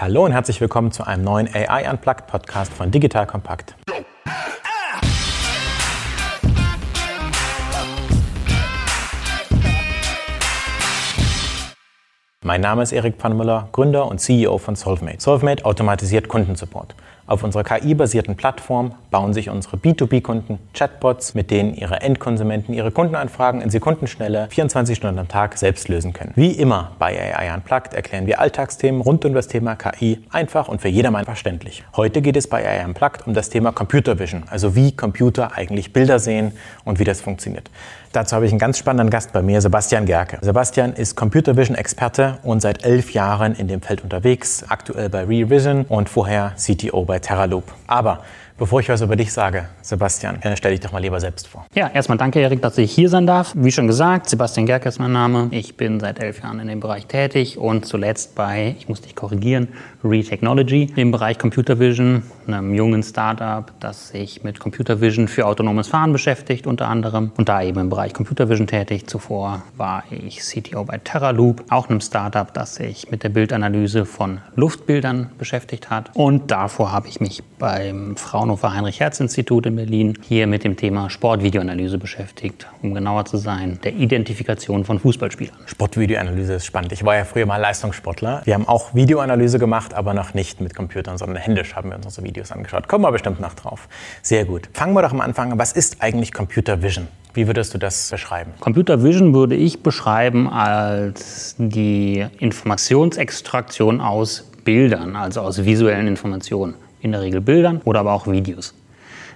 Hallo und herzlich willkommen zu einem neuen AI Unplugged Podcast von Digital Kompakt. Mein Name ist Erik Pannmüller, Gründer und CEO von Solvemate. Solvemate automatisiert Kundensupport. Auf unserer KI-basierten Plattform bauen sich unsere B2B-Kunden Chatbots, mit denen ihre Endkonsumenten ihre Kundenanfragen in Sekundenschnelle 24 Stunden am Tag selbst lösen können. Wie immer bei AI Unplugged erklären wir Alltagsthemen rund um das Thema KI einfach und für jedermann verständlich. Heute geht es bei AI Unplugged um das Thema Computer Vision, also wie Computer eigentlich Bilder sehen und wie das funktioniert. Dazu habe ich einen ganz spannenden Gast bei mir, Sebastian Gerke. Sebastian ist Computer Vision Experte und seit elf Jahren in dem Feld unterwegs, aktuell bei Revision und vorher CTO bei Terraloop. Aber Bevor ich was über dich sage, Sebastian, stell dich doch mal lieber selbst vor. Ja, erstmal danke, Erik, dass ich hier sein darf. Wie schon gesagt, Sebastian Gerke ist mein Name. Ich bin seit elf Jahren in dem Bereich tätig und zuletzt bei, ich muss dich korrigieren, Retechnology im Bereich Computer Vision, einem jungen Startup, das sich mit Computer Vision für autonomes Fahren beschäftigt, unter anderem. Und da eben im Bereich Computer Vision tätig. Zuvor war ich CTO bei Terraloop, auch einem Startup, das sich mit der Bildanalyse von Luftbildern beschäftigt hat. Und davor habe ich mich beim Fraunhofer Heinrich-Herz-Institut in Berlin hier mit dem Thema Sportvideoanalyse beschäftigt, um genauer zu sein, der Identifikation von Fußballspielern. Sportvideoanalyse ist spannend. Ich war ja früher mal Leistungssportler. Wir haben auch Videoanalyse gemacht, aber noch nicht mit Computern, sondern händisch haben wir uns unsere Videos angeschaut. Kommen wir bestimmt noch drauf. Sehr gut. Fangen wir doch am Anfang an. Was ist eigentlich Computer Vision? Wie würdest du das beschreiben? Computer Vision würde ich beschreiben als die Informationsextraktion aus Bildern, also aus visuellen Informationen in der Regel Bildern oder aber auch Videos.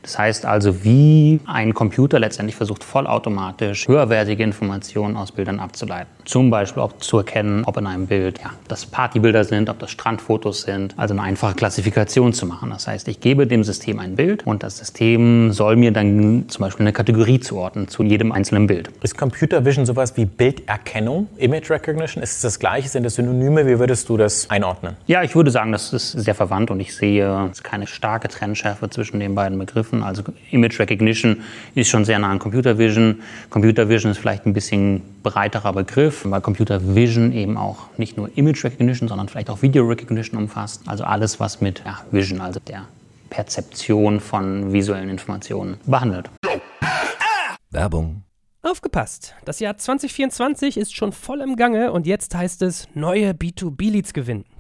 Das heißt also, wie ein Computer letztendlich versucht, vollautomatisch höherwertige Informationen aus Bildern abzuleiten. Zum Beispiel auch zu erkennen, ob in einem Bild ja, das Partybilder sind, ob das Strandfotos sind. Also eine einfache Klassifikation zu machen. Das heißt, ich gebe dem System ein Bild und das System soll mir dann zum Beispiel eine Kategorie zuordnen zu jedem einzelnen Bild. Ist Computer Vision sowas wie Bilderkennung, Image Recognition? Ist es das Gleiche? Sind das Synonyme? Wie würdest du das einordnen? Ja, ich würde sagen, das ist sehr verwandt und ich sehe keine starke Trennschärfe zwischen den beiden Begriffen. Also Image Recognition ist schon sehr nah an Computer Vision. Computer Vision ist vielleicht ein bisschen breiterer Begriff, weil Computer Vision eben auch nicht nur Image Recognition, sondern vielleicht auch Video Recognition umfasst. Also alles, was mit ja, Vision, also der Perzeption von visuellen Informationen behandelt. Werbung. Aufgepasst! Das Jahr 2024 ist schon voll im Gange und jetzt heißt es neue B2B-Leads gewinnen.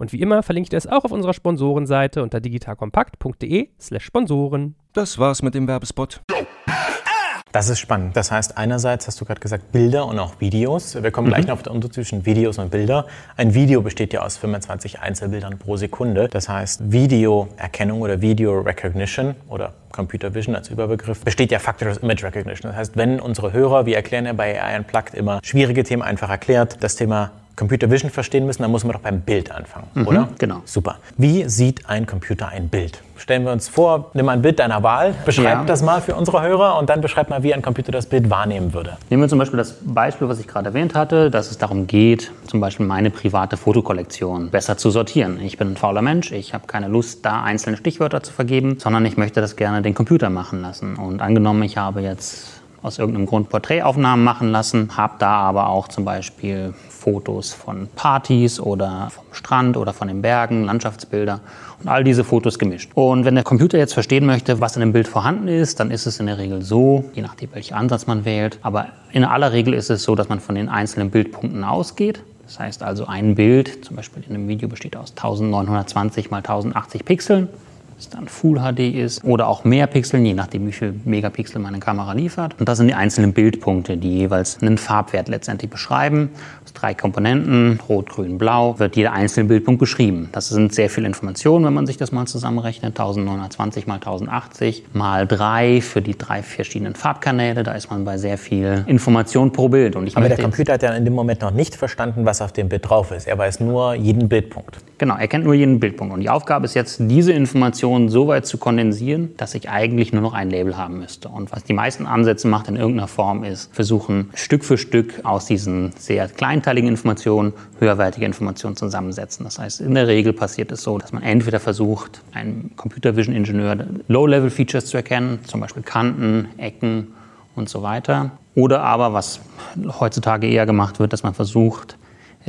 Und wie immer verlinke ich das auch auf unserer Sponsorenseite unter digitalkompakt.de/slash Sponsoren. Das war's mit dem Werbespot. Das ist spannend. Das heißt, einerseits hast du gerade gesagt Bilder und auch Videos. Wir kommen mhm. gleich noch auf den Unterschied zwischen Videos und Bilder. Ein Video besteht ja aus 25 Einzelbildern pro Sekunde. Das heißt, Videoerkennung oder Video Recognition oder Computer Vision als Überbegriff besteht ja faktisch aus Image Recognition. Das heißt, wenn unsere Hörer, wir erklären ja bei AI Unplugged immer schwierige Themen einfach erklärt, das Thema Computer Vision verstehen müssen, dann muss man doch beim Bild anfangen, mhm, oder? Genau. Super. Wie sieht ein Computer ein Bild? Stellen wir uns vor, nimm ein Bild deiner Wahl, beschreib ja. das mal für unsere Hörer und dann beschreib mal, wie ein Computer das Bild wahrnehmen würde. Nehmen wir zum Beispiel das Beispiel, was ich gerade erwähnt hatte, dass es darum geht, zum Beispiel meine private Fotokollektion besser zu sortieren. Ich bin ein fauler Mensch, ich habe keine Lust, da einzelne Stichwörter zu vergeben, sondern ich möchte das gerne den Computer machen lassen. Und angenommen, ich habe jetzt aus irgendeinem Grund Porträtaufnahmen machen lassen, habe da aber auch zum Beispiel Fotos von Partys oder vom Strand oder von den Bergen, Landschaftsbilder und all diese Fotos gemischt. Und wenn der Computer jetzt verstehen möchte, was in dem Bild vorhanden ist, dann ist es in der Regel so, je nachdem welchen Ansatz man wählt, aber in aller Regel ist es so, dass man von den einzelnen Bildpunkten ausgeht. Das heißt also, ein Bild, zum Beispiel in einem Video, besteht aus 1920 mal 1080 Pixeln. Es dann Full HD ist oder auch mehr Pixeln, je nachdem wie viel Megapixel meine Kamera liefert. Und das sind die einzelnen Bildpunkte, die jeweils einen Farbwert letztendlich beschreiben. Aus drei Komponenten, rot, grün, blau, wird jeder einzelne Bildpunkt beschrieben. Das sind sehr viele Informationen, wenn man sich das mal zusammenrechnet. 1920 mal 1080 mal drei für die drei verschiedenen Farbkanäle. Da ist man bei sehr viel Information pro Bild. Und ich Aber der Computer hat ja in dem Moment noch nicht verstanden, was auf dem Bild drauf ist. Er weiß nur jeden Bildpunkt. Genau, er kennt nur jeden Bildpunkt. Und die Aufgabe ist jetzt, diese Informationen so weit zu kondensieren, dass ich eigentlich nur noch ein Label haben müsste. Und was die meisten Ansätze macht in irgendeiner Form, ist versuchen, Stück für Stück aus diesen sehr kleinteiligen Informationen höherwertige Informationen zusammensetzen. Das heißt, in der Regel passiert es so, dass man entweder versucht, ein Computer Vision Ingenieur Low-Level-Features zu erkennen, zum Beispiel Kanten, Ecken und so weiter. Oder aber, was heutzutage eher gemacht wird, dass man versucht,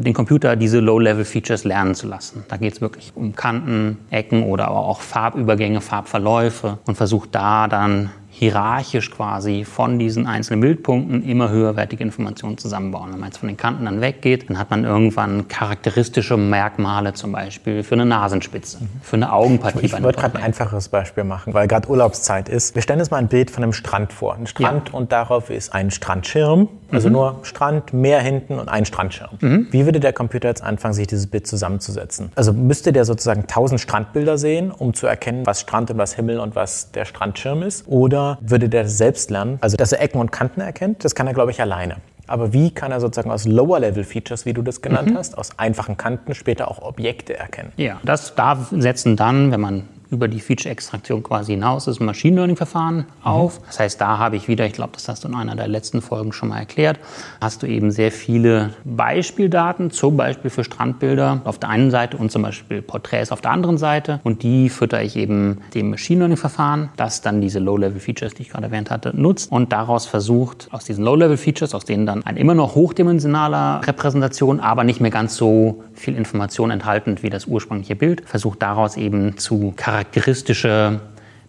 den Computer diese Low-Level-Features lernen zu lassen. Da geht es wirklich um Kanten, Ecken oder aber auch Farbübergänge, Farbverläufe und versucht da dann hierarchisch quasi von diesen einzelnen Bildpunkten immer höherwertige Informationen zusammenbauen. Wenn man jetzt von den Kanten dann weggeht, dann hat man irgendwann charakteristische Merkmale, zum Beispiel für eine Nasenspitze, für eine Augenpartie. Ich wollte gerade ein einfaches Beispiel machen, weil gerade Urlaubszeit ist. Wir stellen uns mal ein Bild von einem Strand vor. Ein Strand ja. und darauf ist ein Strandschirm, also mhm. nur Strand, Meer hinten und ein Strandschirm. Mhm. Wie würde der Computer jetzt anfangen, sich dieses Bild zusammenzusetzen? Also müsste der sozusagen tausend Strandbilder sehen, um zu erkennen, was Strand und was Himmel und was der Strandschirm ist? Oder würde der selbst lernen. Also, dass er Ecken und Kanten erkennt, das kann er, glaube ich, alleine. Aber wie kann er sozusagen aus Lower-Level-Features, wie du das genannt mhm. hast, aus einfachen Kanten später auch Objekte erkennen? Ja, das da setzen dann, wenn man über die Feature-Extraktion quasi hinaus das Machine Learning-Verfahren mhm. auf. Das heißt, da habe ich wieder, ich glaube, das hast du in einer der letzten Folgen schon mal erklärt, hast du eben sehr viele Beispieldaten, zum Beispiel für Strandbilder auf der einen Seite und zum Beispiel Porträts auf der anderen Seite. Und die fütter ich eben dem Machine Learning-Verfahren, das dann diese Low-Level-Features, die ich gerade erwähnt hatte, nutzt und daraus versucht, aus diesen Low-Level-Features, aus denen dann ein immer noch hochdimensionaler Repräsentation, aber nicht mehr ganz so viel Information enthalten wie das ursprüngliche Bild, versucht daraus eben zu charakteristische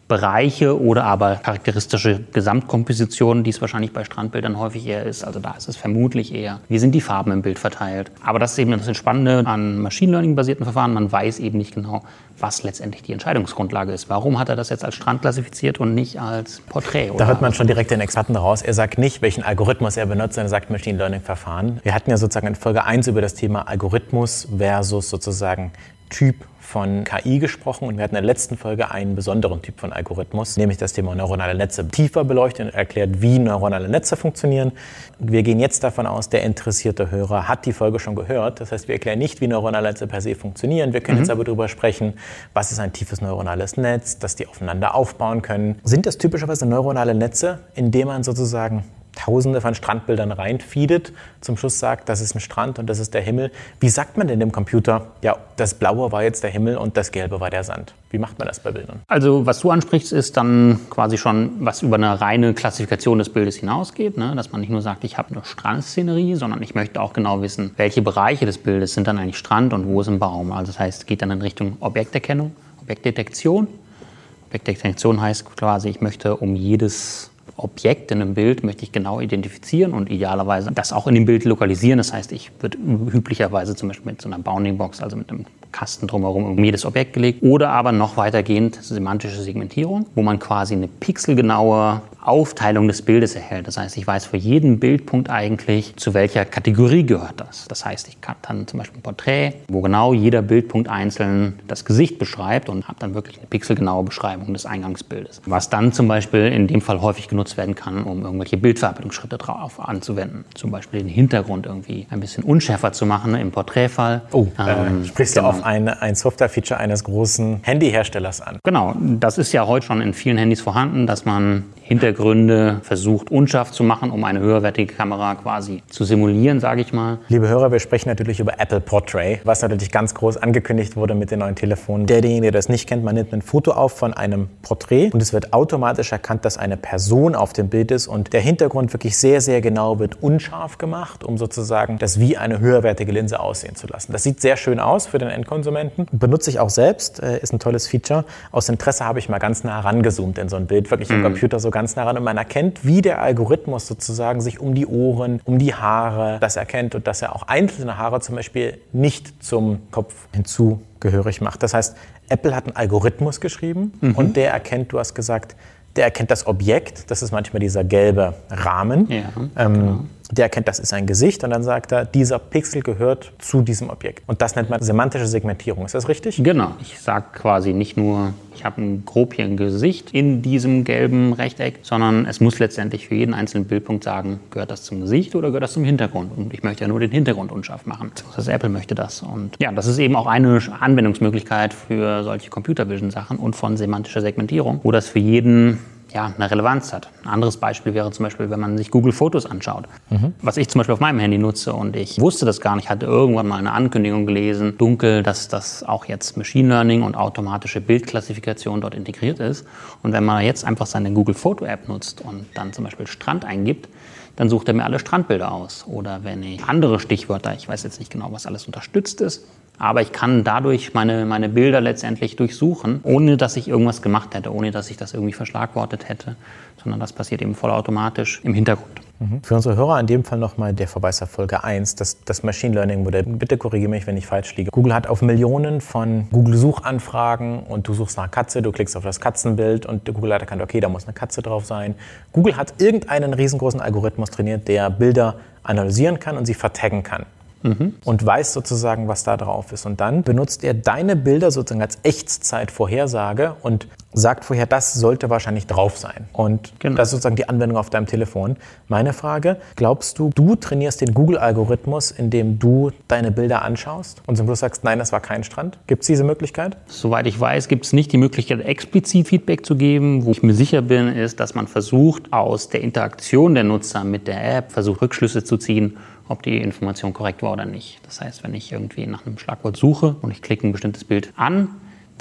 Bereiche oder aber charakteristische Gesamtkompositionen, die es wahrscheinlich bei Strandbildern häufig eher ist. Also da ist es vermutlich eher, wie sind die Farben im Bild verteilt. Aber das ist eben das Spannende an Machine Learning-basierten Verfahren. Man weiß eben nicht genau, was letztendlich die Entscheidungsgrundlage ist. Warum hat er das jetzt als Strand klassifiziert und nicht als Porträt? Da hört man schon direkt den Experten raus. Er sagt nicht, welchen Algorithmus er benutzt, sondern er sagt Machine Learning-Verfahren. Wir hatten ja sozusagen in Folge 1 über das Thema Algorithmus versus sozusagen Typ von KI gesprochen und wir hatten in der letzten Folge einen besonderen Typ von Algorithmus, nämlich das Thema neuronale Netze tiefer beleuchtet und erklärt, wie neuronale Netze funktionieren. Wir gehen jetzt davon aus, der interessierte Hörer hat die Folge schon gehört. Das heißt, wir erklären nicht, wie neuronale Netze per se funktionieren. Wir können mhm. jetzt aber darüber sprechen, was ist ein tiefes neuronales Netz, dass die aufeinander aufbauen können. Sind das typischerweise neuronale Netze, in denen man sozusagen Tausende von Strandbildern reinfeedet, zum Schluss sagt, das ist ein Strand und das ist der Himmel. Wie sagt man denn dem Computer, ja, das Blaue war jetzt der Himmel und das Gelbe war der Sand? Wie macht man das bei Bildern? Also was du ansprichst, ist dann quasi schon, was über eine reine Klassifikation des Bildes hinausgeht, ne? dass man nicht nur sagt, ich habe eine Strandszenerie, sondern ich möchte auch genau wissen, welche Bereiche des Bildes sind dann eigentlich Strand und wo ist ein Baum. Also das heißt, es geht dann in Richtung Objekterkennung, Objektdetektion. Objektdetektion heißt quasi, ich möchte um jedes Objekt in einem Bild möchte ich genau identifizieren und idealerweise das auch in dem Bild lokalisieren. Das heißt, ich würde üblicherweise zum Beispiel mit so einer Bounding Box, also mit einem Kasten drumherum um jedes Objekt gelegt. Oder aber noch weitergehend semantische Segmentierung, wo man quasi eine pixelgenaue Aufteilung des Bildes erhält. Das heißt, ich weiß für jeden Bildpunkt eigentlich, zu welcher Kategorie gehört das. Das heißt, ich kann dann zum Beispiel ein Porträt, wo genau jeder Bildpunkt einzeln das Gesicht beschreibt und habe dann wirklich eine pixelgenaue Beschreibung des Eingangsbildes. Was dann zum Beispiel in dem Fall häufig genutzt werden kann, um irgendwelche Bildverarbeitungsschritte drauf anzuwenden. Zum Beispiel den Hintergrund irgendwie ein bisschen unschärfer zu machen im Porträtfall. Oh, äh, ähm, sprichst genau. du auf ein, ein Software-Feature eines großen Handyherstellers an? Genau, das ist ja heute schon in vielen Handys vorhanden, dass man Hintergründe versucht unscharf zu machen, um eine höherwertige Kamera quasi zu simulieren, sage ich mal. Liebe Hörer, wir sprechen natürlich über Apple Portrait, was natürlich ganz groß angekündigt wurde mit den neuen Telefonen. Derjenige, der das nicht kennt, man nimmt ein Foto auf von einem Porträt und es wird automatisch erkannt, dass eine Person auf dem Bild ist und der Hintergrund wirklich sehr, sehr genau wird unscharf gemacht, um sozusagen das wie eine höherwertige Linse aussehen zu lassen. Das sieht sehr schön aus für den Endkunden Endkonsumenten. Benutze ich auch selbst, äh, ist ein tolles Feature. Aus Interesse habe ich mal ganz nah rangezoomt in so ein Bild, wirklich im Computer so ganz nah ran und man erkennt, wie der Algorithmus sozusagen sich um die Ohren, um die Haare das erkennt und dass er auch einzelne Haare zum Beispiel nicht zum Kopf hinzugehörig macht. Das heißt, Apple hat einen Algorithmus geschrieben und der erkennt, du hast gesagt, der erkennt das Objekt, das ist manchmal dieser gelbe Rahmen. Ja, ähm, der erkennt, das ist ein Gesicht und dann sagt er, dieser Pixel gehört zu diesem Objekt. Und das nennt man semantische Segmentierung. Ist das richtig? Genau. Ich sage quasi nicht nur, ich habe ein grob hier ein Gesicht in diesem gelben Rechteck, sondern es muss letztendlich für jeden einzelnen Bildpunkt sagen, gehört das zum Gesicht oder gehört das zum Hintergrund? Und ich möchte ja nur den Hintergrund unscharf machen. Das Apple möchte das. Und ja, das ist eben auch eine Anwendungsmöglichkeit für solche Computer Vision Sachen und von semantischer Segmentierung, wo das für jeden ja, eine Relevanz hat. Ein anderes Beispiel wäre zum Beispiel, wenn man sich Google Fotos anschaut. Was ich zum Beispiel auf meinem Handy nutze und ich wusste das gar nicht, hatte irgendwann mal eine Ankündigung gelesen, dunkel, dass das auch jetzt Machine Learning und automatische Bildklassifikation dort integriert ist. Und wenn man jetzt einfach seine Google Foto App nutzt und dann zum Beispiel Strand eingibt, dann sucht er mir alle Strandbilder aus. Oder wenn ich andere Stichwörter, ich weiß jetzt nicht genau, was alles unterstützt ist, aber ich kann dadurch meine, meine Bilder letztendlich durchsuchen, ohne dass ich irgendwas gemacht hätte, ohne dass ich das irgendwie verschlagwortet hätte, sondern das passiert eben vollautomatisch im Hintergrund. Für unsere Hörer in dem Fall nochmal der Verweis auf Folge 1, das, das Machine Learning Modell. Bitte korrigiere mich, wenn ich falsch liege. Google hat auf Millionen von Google-Suchanfragen und du suchst nach Katze, du klickst auf das Katzenbild und Google hat erkannt, okay, da muss eine Katze drauf sein. Google hat irgendeinen riesengroßen Algorithmus trainiert, der Bilder analysieren kann und sie vertaggen kann. Und weiß sozusagen, was da drauf ist. Und dann benutzt er deine Bilder sozusagen als Echtzeit-Vorhersage und sagt vorher, das sollte wahrscheinlich drauf sein. Und Genau. das ist sozusagen die Anwendung auf deinem Telefon. Meine Frage, glaubst du, du trainierst den Google-Algorithmus, indem du deine Bilder anschaust und zum Schluss sagst, nein, das war kein Strand? Gibt es diese Möglichkeit? Soweit ich weiß, gibt es nicht die Möglichkeit, explizit Feedback zu geben. Wo ich mir sicher bin, ist, dass man versucht, aus der Interaktion der Nutzer mit der App, versucht Rückschlüsse zu ziehen, ob die Information korrekt war oder nicht. Das heißt, wenn ich irgendwie nach einem Schlagwort suche und ich klicke ein bestimmtes Bild an,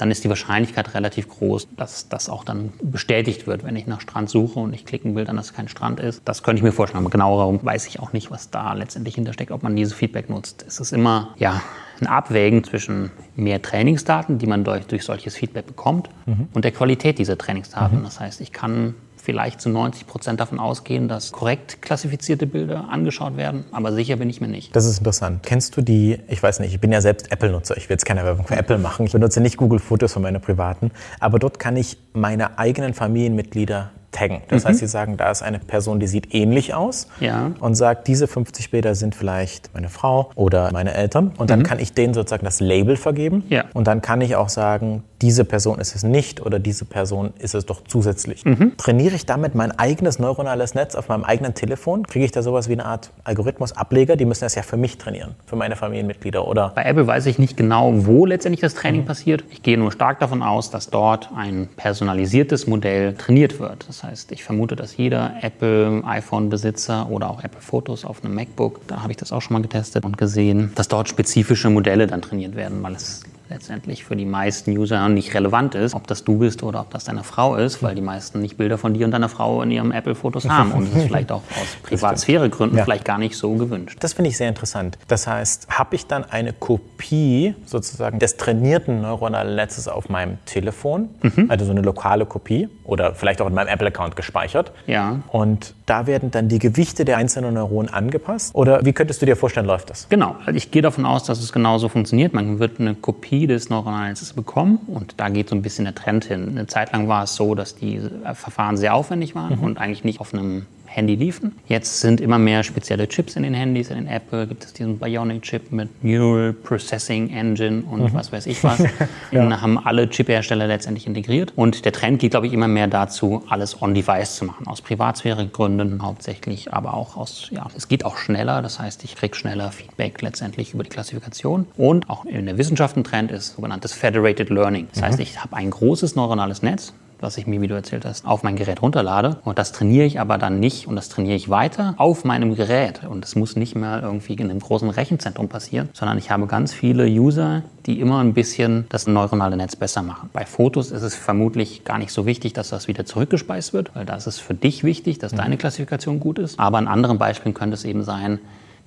dann ist die Wahrscheinlichkeit relativ groß, dass das auch dann bestätigt wird, wenn ich nach Strand suche und ich klicke ein Bild an, dass es kein Strand ist. Das könnte ich mir vorstellen, aber genauer weiß ich auch nicht, was da letztendlich hintersteckt, ob man dieses Feedback nutzt. Es ist immer ja, ein Abwägen zwischen mehr Trainingsdaten, die man durch, durch solches Feedback bekommt, und der Qualität dieser Trainingsdaten. Das heißt, ich kann vielleicht zu 90 Prozent davon ausgehen, dass korrekt klassifizierte Bilder angeschaut werden, aber sicher bin ich mir nicht. Das ist interessant. Kennst du die, ich weiß nicht, ich bin ja selbst Apple-Nutzer, ich will jetzt keine Werbung für Apple machen, ich benutze nicht Google-Fotos von meinen privaten, aber dort kann ich meine eigenen Familienmitglieder taggen. Das heißt, sie sagen, da ist eine Person, die sieht ähnlich aus Ja. und sagt, diese 50 Bilder sind vielleicht meine Frau oder meine Eltern und dann kann ich denen sozusagen das Label vergeben Ja. und dann kann ich auch sagen, diese Person ist es nicht oder diese Person ist es doch zusätzlich. Trainiere ich damit mein eigenes neuronales Netz auf meinem eigenen Telefon? Kriege ich da sowas wie eine Art Algorithmus-Ableger? Die müssen das ja für mich trainieren, für meine Familienmitglieder oder Bei Apple weiß ich nicht genau, wo letztendlich das Training passiert. Ich gehe nur stark davon aus, dass dort ein personalisiertes Modell trainiert wird. Das heißt, ich vermute, dass jeder Apple iPhone-Besitzer oder auch Apple Fotos auf einem MacBook, da habe ich das auch schon mal getestet und gesehen, dass dort spezifische Modelle dann trainiert werden, weil es letztendlich für die meisten User nicht relevant ist, ob das du bist oder ob das deine Frau ist, weil die meisten nicht Bilder von dir und deiner Frau in ihrem Apple-Fotos haben und es ist vielleicht auch aus Privatsphäregründen Ja. vielleicht gar nicht so gewünscht. Das finde ich sehr interessant. Das heißt, habe ich dann eine Kopie sozusagen des trainierten neuronalen Netzes auf meinem Telefon, also so eine lokale Kopie oder vielleicht auch in meinem Apple-Account gespeichert. Ja. Und da werden dann die Gewichte der einzelnen Neuronen angepasst? Oder wie könntest du dir vorstellen, läuft das? Genau, also ich gehe davon aus, dass es genauso funktioniert. Man wird eine Kopie des neuronalen Netzes bekommen und da geht so ein bisschen der Trend hin. Eine Zeit lang war es so, dass die Verfahren sehr aufwendig waren und eigentlich nicht auf einem Handy liefen. Jetzt sind immer mehr spezielle Chips in den Handys. In den Apple gibt es diesen Bionic-Chip mit Neural Processing Engine und was weiß ich was. Den haben alle Chip-Hersteller letztendlich integriert. Und der Trend geht, glaube ich, immer mehr dazu, alles on-device zu machen. Aus Privatsphäregründen hauptsächlich, aber auch aus, ja, es geht auch schneller. Das heißt, ich kriege schneller Feedback letztendlich über die Klassifikation. Und auch in der Wissenschaft ein Trend ist sogenanntes Federated Learning. Das heißt, ich habe ein großes neuronales Netz, was ich mir, wie du erzählt hast, auf mein Gerät runterlade. Und das trainiere ich aber dann nicht und das trainiere ich weiter auf meinem Gerät. Und es muss nicht mehr irgendwie in einem großen Rechenzentrum passieren, sondern ich habe ganz viele User, die immer ein bisschen das neuronale Netz besser machen. Bei Fotos ist es vermutlich gar nicht so wichtig, dass das wieder zurückgespeist wird, weil da ist es für dich wichtig, dass deine Klassifikation gut ist. Aber in anderen Beispielen könnte es eben sein,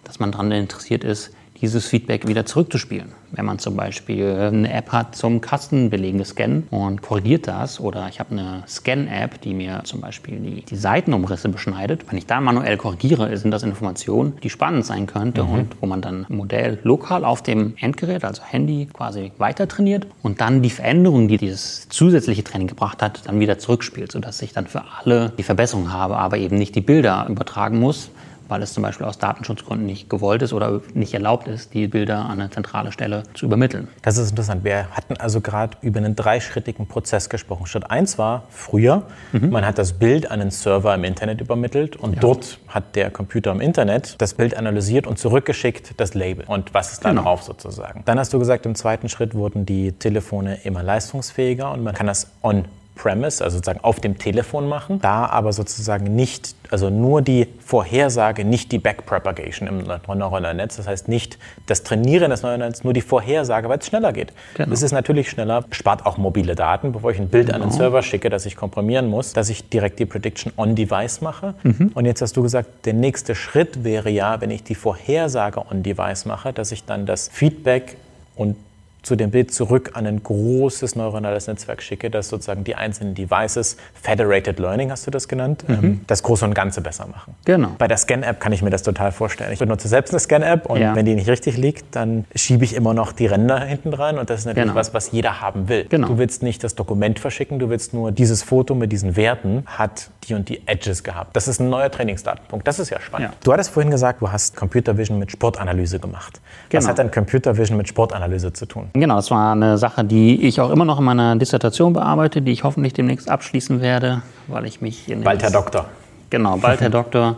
dass man daran interessiert ist, dieses Feedback wieder zurückzuspielen. Wenn man zum Beispiel eine App hat zum Kastenbelegen scannen und korrigiert das oder ich habe eine Scan-App, die mir zum Beispiel die, die, Seitenumrisse beschneidet. Wenn ich da manuell korrigiere, sind das Informationen, die spannend sein könnte mhm. und wo man dann ein Modell lokal auf dem Endgerät, also Handy, quasi weiter trainiert und dann die Veränderungen, die dieses zusätzliche Training gebracht hat, dann wieder zurückspielt, sodass ich dann für alle die Verbesserung habe, aber eben nicht die Bilder übertragen muss, weil es zum Beispiel aus Datenschutzgründen nicht gewollt ist oder nicht erlaubt ist, die Bilder an eine zentrale Stelle zu übermitteln. Das ist interessant. Wir hatten also gerade über einen dreischrittigen Prozess gesprochen. Schritt 1 war früher, mhm. man hat das Bild an einen Server im Internet übermittelt und ja. dort hat der Computer im Internet das Bild analysiert und zurückgeschickt das Label und was ist da genau. drauf sozusagen. Dann hast du gesagt, im zweiten Schritt wurden die Telefone immer leistungsfähiger und man kann das on Premise, also sozusagen auf dem Telefon machen, da aber sozusagen nicht, also nur die Vorhersage, nicht die Backpropagation im neuronalen Netz, das heißt nicht das Trainieren des neuronalen Netzes, nur die Vorhersage, weil es schneller geht. Genau. Das ist natürlich schneller, spart auch mobile Daten, bevor ich ein Bild genau. an den genau. Server schicke, das ich komprimieren muss, dass ich direkt die Prediction on-device mache. Mhm. Und jetzt hast du gesagt, der nächste Schritt wäre ja, wenn ich die Vorhersage on-device mache, dass ich dann das Feedback und zu dem Bild zurück an ein großes neuronales Netzwerk schicke, das sozusagen die einzelnen Devices, Federated Learning hast du das genannt, mhm. Ähm, das Große und Ganze besser machen. Genau. Bei der Scan-App kann ich mir das total vorstellen. Ich benutze selbst eine Scan-App und ja. wenn die nicht richtig liegt, dann schiebe ich immer noch die Ränder hinten dran und das ist natürlich genau. was, was jeder haben will. Genau. Du willst nicht das Dokument verschicken, du willst nur dieses Foto mit diesen Werten hat die und die Edges gehabt. Das ist ein neuer Trainingsdatenpunkt. Das ist ja spannend. Ja. Du hattest vorhin gesagt, du hast Computer Vision mit Sportanalyse gemacht. Genau. Was hat denn Computer Vision mit Sportanalyse zu tun? Genau, das war eine Sache, die ich auch immer noch in meiner Dissertation bearbeite, die ich hoffentlich demnächst abschließen werde, weil ich mich bald Herr Doktor. Genau, bald Herr Doktor.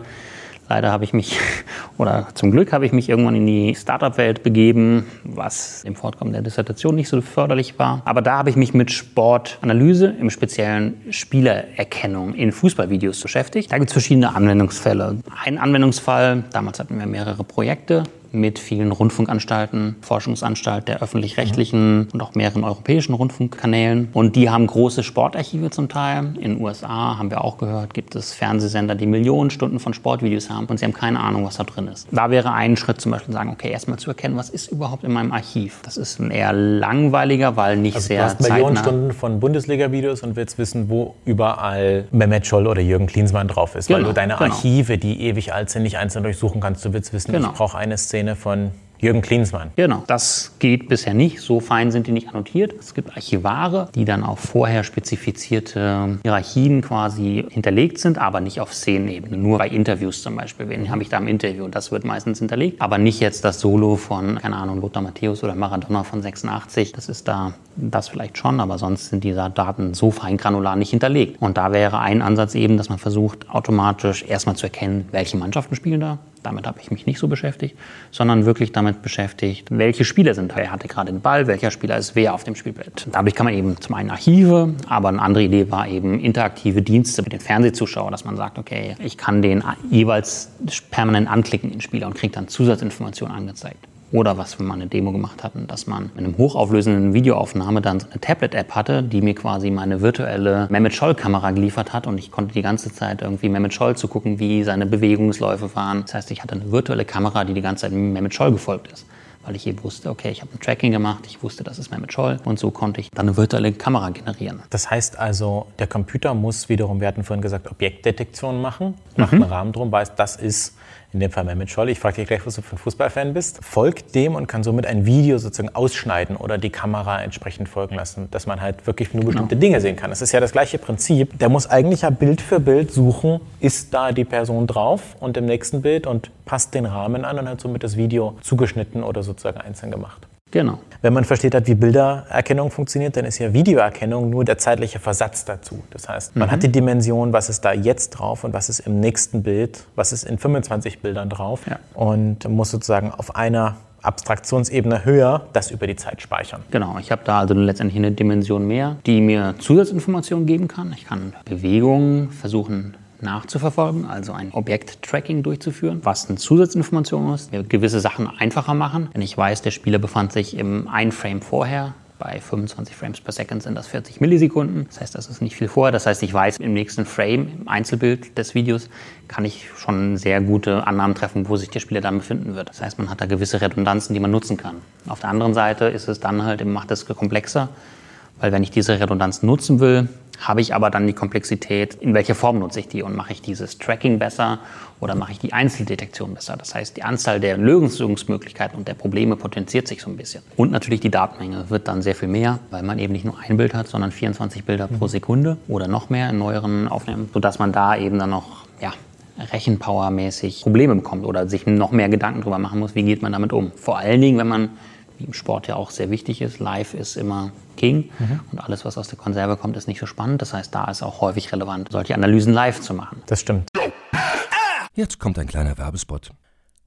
Leider habe ich mich, oder zum Glück habe ich mich irgendwann in die Startup-Welt begeben, was im Fortkommen der Dissertation nicht so förderlich war. Aber da habe ich mich mit Sportanalyse, im speziellen Spielererkennung in Fußballvideos beschäftigt. Da gibt es verschiedene Anwendungsfälle. Ein Anwendungsfall, damals hatten wir mehrere Projekte, mit vielen Rundfunkanstalten, Forschungsanstalt der öffentlich-rechtlichen mhm. und auch mehreren europäischen Rundfunkkanälen. Und die haben große Sportarchive zum Teil. In den USA haben wir auch gehört, gibt es Fernsehsender, die Millionen Stunden von Sportvideos haben und sie haben keine Ahnung, was da drin ist. Da wäre ein Schritt zum Beispiel sagen, okay, erstmal zu erkennen, was ist überhaupt in meinem Archiv. Das ist ein eher langweiliger, weil nicht also sehr du hast Millionen Stunden von Bundesliga-Videos und willst wissen, wo überall Mehmet Scholl oder Jürgen Klinsmann drauf ist, genau, weil du deine genau. Archive, die ewig alt sind, nicht einzeln durchsuchen kannst. Du willst wissen, genau. ich brauche eine Szene Szene von Jürgen Klinsmann. Genau, das geht bisher nicht. So fein sind die nicht annotiert. Es gibt Archivare, die dann auf vorher spezifizierte Hierarchien quasi hinterlegt sind, aber nicht auf Szenenebene. Nur bei Interviews zum Beispiel. Wen habe ich da im Interview? Das wird meistens hinterlegt. Aber nicht jetzt das Solo von, keine Ahnung, Lothar Matthäus oder Maradona von 86. Das ist da, das vielleicht schon, aber sonst sind diese Daten so fein granular nicht hinterlegt. Und da wäre ein Ansatz eben, dass man versucht, automatisch erstmal zu erkennen, welche Mannschaften spielen da. Damit habe ich mich nicht so beschäftigt, sondern wirklich damit beschäftigt, welche Spieler sind. Wer hatte gerade den Ball, welcher Spieler ist wer auf dem Spielbrett. Dadurch kann man eben zum einen Archive, aber eine andere Idee war eben interaktive Dienste mit den Fernsehzuschauern, dass man sagt, okay, ich kann den jeweils permanent anklicken, den Spieler, und kriege dann Zusatzinformationen angezeigt. Oder was wir mal eine Demo gemacht hatten, dass man mit einem hochauflösenden Videoaufnahme dann eine Tablet-App hatte, die mir quasi meine virtuelle Mehmet Scholl-Kamera geliefert hat und ich konnte die ganze Zeit irgendwie Mehmet Scholl zu gucken, wie seine Bewegungsläufe waren. Das heißt, ich hatte eine virtuelle Kamera, die die ganze Zeit Mehmet Scholl gefolgt ist weil ich eben wusste, okay, ich habe ein Tracking gemacht, ich wusste, das ist Mehmet Scholl und so konnte ich dann eine virtuelle Kamera generieren. Das heißt also, der Computer muss wiederum, wir hatten vorhin gesagt, Objektdetektion machen, macht mhm. einen Rahmen drum, weiß, das ist in dem Fall Mehmet Scholl, ich frage dich gleich, was du für ein Fußballfan bist, folgt dem und kann somit ein Video sozusagen ausschneiden oder die Kamera entsprechend folgen lassen, dass man halt wirklich nur bestimmte genau. Dinge sehen kann. Das ist ja das gleiche Prinzip. Der muss eigentlich ja Bild für Bild suchen, ist da die Person drauf und im nächsten Bild und passt den Rahmen an und hat somit das Video zugeschnitten oder sozusagen einzeln gemacht. Genau. Wenn man versteht hat, wie Bildererkennung funktioniert, dann ist ja Videoerkennung nur der zeitliche Versatz dazu. Das heißt, man mhm. hat die Dimension, was ist da jetzt drauf und was ist im nächsten Bild, was ist in 25 Bildern drauf ja. und muss sozusagen auf einer Abstraktionsebene höher das über die Zeit speichern. Genau, ich habe da also letztendlich eine Dimension mehr, die mir Zusatzinformationen geben kann. Ich kann Bewegungen versuchen nachzuverfolgen, also ein Objekt-Tracking durchzuführen, was eine Zusatzinformation ist, gewisse Sachen einfacher machen. Wenn ich weiß, der Spieler befand sich im einen Frame vorher Bei 25 Frames per Second sind das 40 Millisekunden. Das heißt, das ist nicht viel vorher. Das heißt, ich weiß, im nächsten Frame, im Einzelbild des Videos, kann ich schon sehr gute Annahmen treffen, wo sich der Spieler dann befinden wird. Das heißt, man hat da gewisse Redundanzen, die man nutzen kann. Auf der anderen Seite ist es dann halt, macht es komplexer, weil wenn ich diese Redundanz nutzen will, habe ich aber dann die Komplexität, in welcher Form nutze ich die und mache ich dieses Tracking besser oder mache ich die Einzeldetektion besser. Das heißt, die Anzahl der Lösungsmöglichkeiten und der Probleme potenziert sich so ein bisschen. Und natürlich die Datenmenge wird dann sehr viel mehr, weil man eben nicht nur ein Bild hat, sondern 24 Bilder pro Sekunde oder noch mehr in neueren Aufnahmen, sodass man da eben dann noch ja, Rechenpower-mäßig Probleme bekommt oder sich noch mehr Gedanken darüber machen muss, wie geht man damit um. Vor allen Dingen, wenn man wie im Sport ja auch sehr wichtig ist. Live ist immer King mhm. und alles, was aus der Konserve kommt, ist nicht so spannend. Das heißt, da ist auch häufig relevant, solche Analysen live zu machen. Das stimmt. Jetzt kommt ein kleiner Werbespot.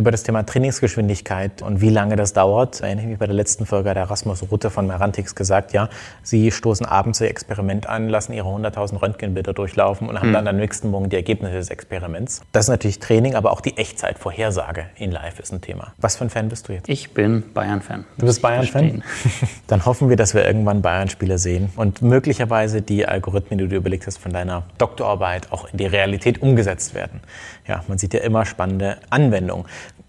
über das Thema Trainingsgeschwindigkeit und wie lange das dauert. Erinnere ich mich bei der letzten Folge der Erasmus Rutte von Merantix gesagt, ja, sie stoßen abends ihr Experiment an, lassen ihre 100.000 Röntgenbilder durchlaufen und haben mhm. dann am nächsten Morgen die Ergebnisse des Experiments. Das ist natürlich Training, aber auch die Echtzeitvorhersage in Live ist ein Thema. Was für ein Fan bist du jetzt? Ich bin Bayern-Fan. Du bist Bayern-Fan? Dann hoffen wir, dass wir irgendwann Bayern-Spiele sehen und möglicherweise die Algorithmen, die du dir überlegt hast, von deiner Doktorarbeit auch in die Realität umgesetzt werden. Ja, man sieht ja immer spannende Anwendungen.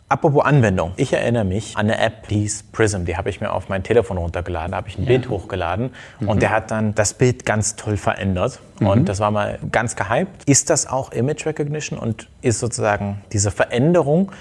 Apropos Anwendung. Ich erinnere mich an eine App, die hieß Prism. Die habe ich mir auf mein Telefon runtergeladen. Da habe ich ein ja. Bild hochgeladen. Mhm. Und der hat dann das Bild ganz toll verändert. Mhm. Und das war mal ganz gehypt. Ist das auch Image Recognition und ist sozusagen diese Veränderung,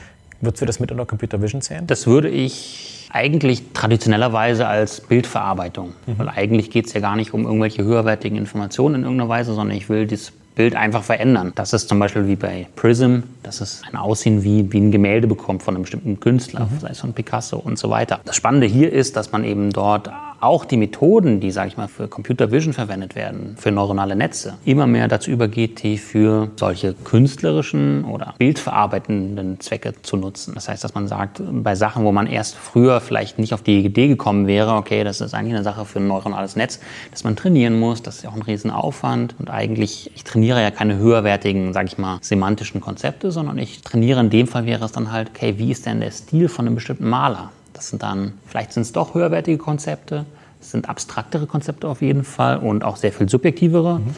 würdest du das mit unter Computer Vision zählen? Das würde ich eigentlich traditionellerweise als Bildverarbeitung. Mhm. Weil eigentlich geht es ja gar nicht um irgendwelche höherwertigen Informationen in irgendeiner Weise, sondern ich will das Bild einfach verändern. Das ist zum Beispiel wie bei Prism, dass es ein Aussehen wie, wie ein Gemälde bekommt von einem bestimmten Künstler, mhm. sei es von Picasso und so weiter. Das Spannende hier ist, dass man eben dort auch die Methoden, die, sage ich mal, für Computer Vision verwendet werden, für neuronale Netze, immer mehr dazu übergeht, die für solche künstlerischen oder bildverarbeitenden Zwecke zu nutzen. Das heißt, dass man sagt, bei Sachen, wo man erst früher vielleicht nicht auf die Idee gekommen wäre, okay, das ist eigentlich eine Sache für ein neuronales Netz, dass man trainieren muss, das ist ja auch ein Riesenaufwand und eigentlich, ich trainiere ja keine höherwertigen, sage ich mal, semantischen Konzepte, sondern ich trainiere in dem Fall wäre es dann halt, okay, wie ist denn der Stil von einem bestimmten Maler? Das sind dann, vielleicht sind es doch höherwertige Konzepte, es sind abstraktere Konzepte auf jeden Fall und auch sehr viel subjektivere. Mhm.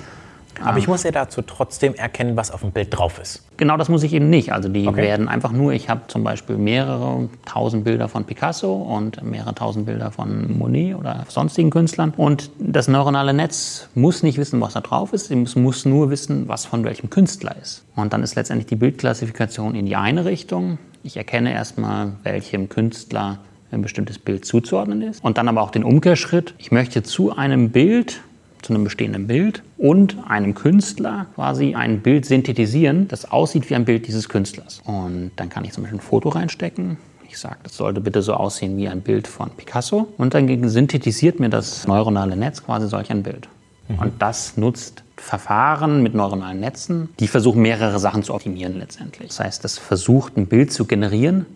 Aber ich muss ja dazu trotzdem erkennen, was auf dem Bild drauf ist. Genau, das muss ich eben nicht. Also die okay. werden einfach nur, ich habe zum Beispiel mehrere tausend Bilder von Picasso und mehrere tausend Bilder von Monet oder sonstigen Künstlern. Und das neuronale Netz muss nicht wissen, was da drauf ist. Es muss nur wissen, was von welchem Künstler ist. Und dann ist letztendlich die Bildklassifikation in die eine Richtung. Ich erkenne erstmal, welchem Künstler ein bestimmtes Bild zuzuordnen ist. Und dann aber auch den Umkehrschritt. Ich möchte zu einem Bild zu einem bestehenden Bild und einem Künstler quasi ein Bild synthetisieren, das aussieht wie ein Bild dieses Künstlers. Und dann kann ich zum Beispiel ein Foto reinstecken. Ich sage, das sollte bitte so aussehen wie ein Bild von Picasso. Und dann synthetisiert mir das neuronale Netz quasi solch ein Bild. Mhm. Und das nutzt Verfahren mit neuronalen Netzen, die versuchen mehrere Sachen zu optimieren letztendlich. Das heißt, das versucht ein Bild zu generieren,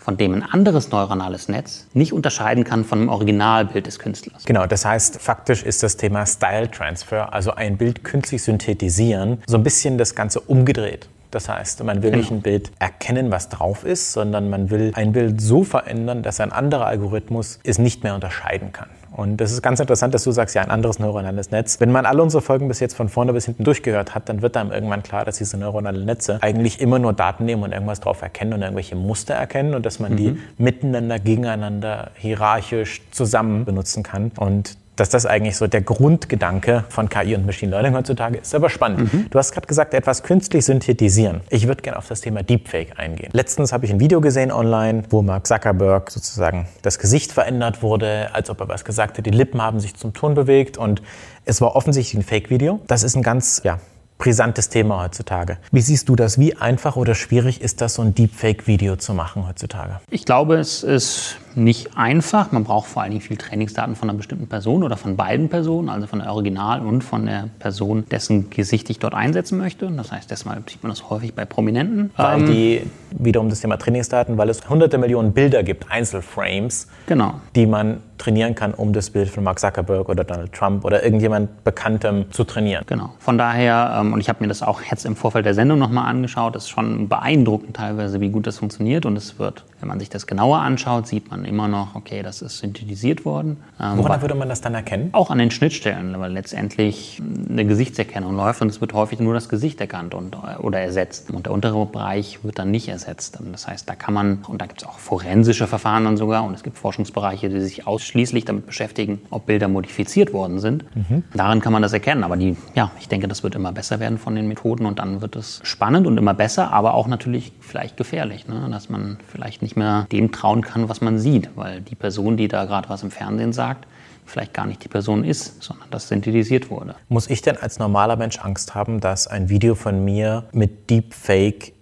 von dem ein anderes neuronales Netz nicht unterscheiden kann von dem Originalbild des Künstlers. Genau, das heißt, faktisch ist das Thema Style Transfer, also ein Bild künstlich synthetisieren, so ein bisschen das Ganze umgedreht. Das heißt, man will genau. nicht ein Bild erkennen, was drauf ist, sondern man will ein Bild so verändern, dass ein anderer Algorithmus es nicht mehr unterscheiden kann. Und das ist ganz interessant, dass du sagst, ja, ein anderes neuronales Netz. Wenn man alle unsere Folgen bis jetzt von vorne bis hinten durchgehört hat, dann wird einem irgendwann klar, dass diese neuronalen Netze eigentlich immer nur Daten nehmen und irgendwas drauf erkennen und irgendwelche Muster erkennen und dass man mhm. die miteinander, gegeneinander, hierarchisch zusammen benutzen kann. Und dass das eigentlich so der Grundgedanke von KI und Machine Learning heutzutage ist. Aber spannend. Mhm. Du hast gerade gesagt, etwas künstlich synthetisieren. Ich würde gerne auf das Thema Deepfake eingehen. Letztens habe ich ein Video gesehen online, wo Mark Zuckerberg sozusagen das Gesicht verändert wurde, als ob er was gesagt hat. Die Lippen haben sich zum Ton bewegt und es war offensichtlich ein Fake-Video. Das ist ein ganz ja, brisantes Thema heutzutage. Wie siehst du das? Wie einfach oder schwierig ist das, so ein Deepfake-Video zu machen heutzutage? Ich glaube, es ist nicht einfach. Man braucht vor allen Dingen viel Trainingsdaten von einer bestimmten Person oder von beiden Personen, also von der Original und von der Person, dessen Gesicht ich dort einsetzen möchte. Das heißt, deshalb sieht man das häufig bei Prominenten. Weil ähm, die, wiederum das Thema Trainingsdaten, weil es hunderte Millionen Bilder gibt, Einzelframes, genau. die man trainieren kann, um das Bild von Mark Zuckerberg oder Donald Trump oder irgendjemand Bekanntem zu trainieren. Genau. Von daher, ähm, und ich habe mir das auch jetzt im Vorfeld der Sendung nochmal angeschaut, ist schon beeindruckend teilweise, wie gut das funktioniert. Und es wird, wenn man sich das genauer anschaut, sieht man immer noch, okay, das ist synthetisiert worden. Ähm, Woran würde man das dann erkennen? Auch an den Schnittstellen, weil letztendlich eine Gesichtserkennung läuft und es wird häufig nur das Gesicht erkannt und, oder ersetzt. Und der untere Bereich wird dann nicht ersetzt. Das heißt, da kann man, und da gibt es auch forensische Verfahren dann sogar, und es gibt Forschungsbereiche, die sich ausschließlich damit beschäftigen, ob Bilder modifiziert worden sind. Mhm. Daran kann man das erkennen. Aber die, ja, ich denke, das wird immer besser werden von den Methoden und dann wird es spannend und immer besser, aber auch natürlich vielleicht gefährlich, ne? dass man vielleicht nicht mehr dem trauen kann, was man sieht, weil die Person, die da gerade was im Fernsehen sagt, vielleicht gar nicht die Person ist, sondern das synthetisiert wurde. Muss ich denn als normaler Mensch Angst haben, dass ein Video von mir mit Deepfake